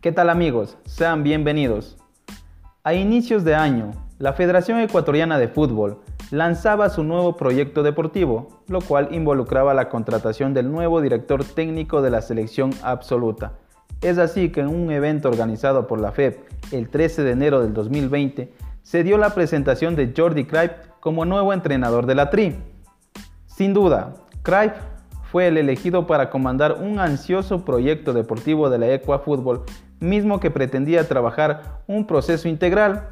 ¿Qué tal amigos? Sean bienvenidos. A inicios de año, la Federación Ecuatoriana de Fútbol lanzaba su nuevo proyecto deportivo, lo cual involucraba la contratación del nuevo director técnico de la selección absoluta. Es así que en un evento organizado por la FEP el 13 de enero del 2020, se dio la presentación de Jordi Cruyff como nuevo entrenador de la TRI. Sin duda, Cruyff fue el elegido para comandar un ansioso proyecto deportivo de la Equa Fútbol mismo que pretendía trabajar un proceso integral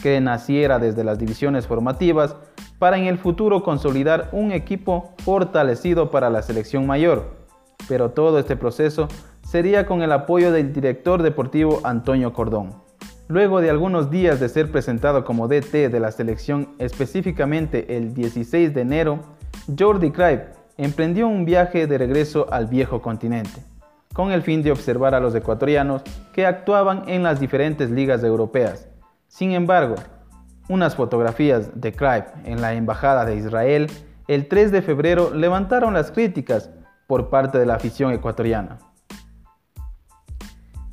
que naciera desde las divisiones formativas para en el futuro consolidar un equipo fortalecido para la selección mayor. Pero todo este proceso sería con el apoyo del director deportivo Antonio Cordón. Luego de algunos días de ser presentado como DT de la selección específicamente el 16 de enero, Jordi Cruyff emprendió un viaje de regreso al viejo continente con el fin de observar a los ecuatorianos que actuaban en las diferentes ligas europeas. Sin embargo, unas fotografías de Cruyff en la Embajada de Israel el 3 de febrero levantaron las críticas por parte de la afición ecuatoriana.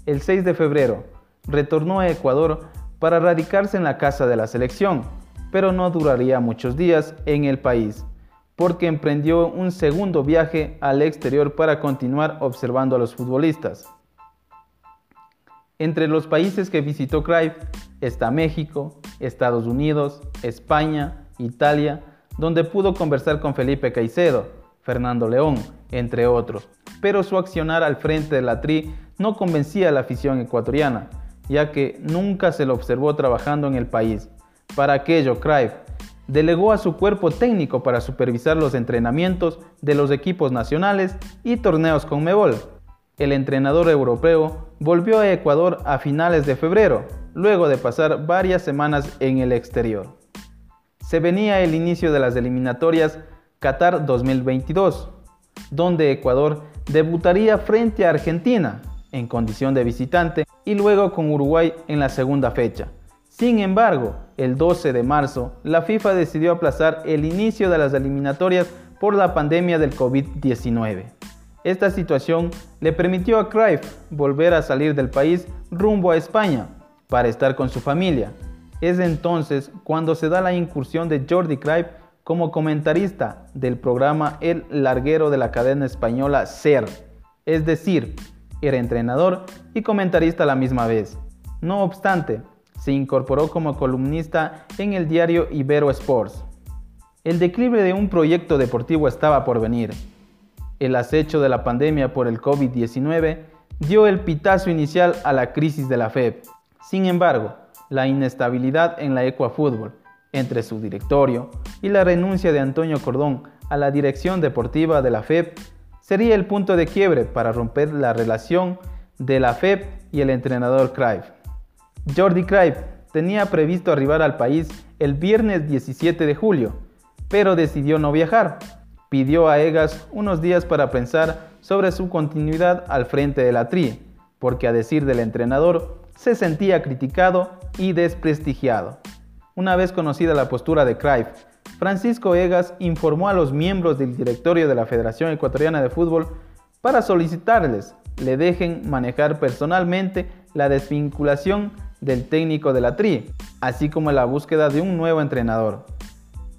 El 6 de febrero retornó a Ecuador para radicarse en la casa de la selección, pero no duraría muchos días en el país porque emprendió un segundo viaje al exterior para continuar observando a los futbolistas. Entre los países que visitó Cruyff está México, Estados Unidos, España, Italia, donde pudo conversar con Felipe Caicedo, Fernando León, entre otros. Pero su accionar al frente de la Tri no convencía a la afición ecuatoriana, ya que nunca se lo observó trabajando en el país. Para aquello, Cruyff delegó a su cuerpo técnico para supervisar los entrenamientos de los equipos nacionales y torneos con Mebol. El entrenador europeo volvió a Ecuador a finales de febrero, luego de pasar varias semanas en el exterior. Se venía el inicio de las eliminatorias Qatar 2022, donde Ecuador debutaría frente a Argentina en condición de visitante y luego con Uruguay en la segunda fecha. Sin embargo, el 12 de marzo, la FIFA decidió aplazar el inicio de las eliminatorias por la pandemia del COVID-19. Esta situación le permitió a Cruyff volver a salir del país rumbo a España para estar con su familia. Es entonces cuando se da la incursión de Jordi Cruyff como comentarista del programa El Larguero de la cadena española SER, es decir, era entrenador y comentarista a la misma vez. No obstante, se incorporó como columnista en el diario Ibero Sports. El declive de un proyecto deportivo estaba por venir. El acecho de la pandemia por el COVID-19 dio el pitazo inicial a la crisis de la FEB. Sin embargo, la inestabilidad en la Ecuafútbol entre su directorio y la renuncia de Antonio Cordón a la dirección deportiva de la FEB sería el punto de quiebre para romper la relación de la FEB y el entrenador Cruyff. Jordi Cruyff tenía previsto arribar al país el viernes 17 de julio, pero decidió no viajar. Pidió a Egas unos días para pensar sobre su continuidad al frente de la TRI, porque a decir del entrenador, se sentía criticado y desprestigiado. Una vez conocida la postura de Cruyff, Francisco Egas informó a los miembros del directorio de la Federación Ecuatoriana de Fútbol para solicitarles le dejen manejar personalmente la desvinculación del técnico de la TRI, así como la búsqueda de un nuevo entrenador.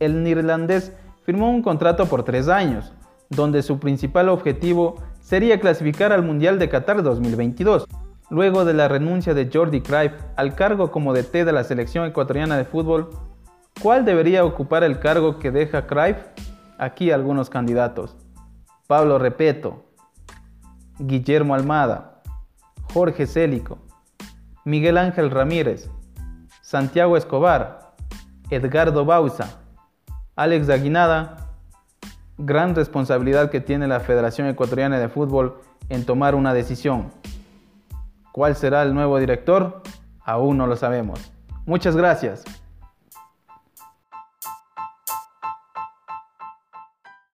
El neerlandés firmó un contrato por tres años, donde su principal objetivo sería clasificar al Mundial de Qatar 2022. Luego de la renuncia de Jordi Cruyff al cargo como DT de la selección ecuatoriana de fútbol, ¿cuál debería ocupar el cargo que deja Cruyff? Aquí algunos candidatos. Pablo Repeto, Guillermo Almada, Jorge Célico, Miguel Ángel Ramírez, Santiago Escobar, Edgardo Bausa, Alex Aguinada, gran responsabilidad que tiene la Federación Ecuatoriana de Fútbol en tomar una decisión. ¿Cuál será el nuevo director? Aún no lo sabemos. Muchas gracias.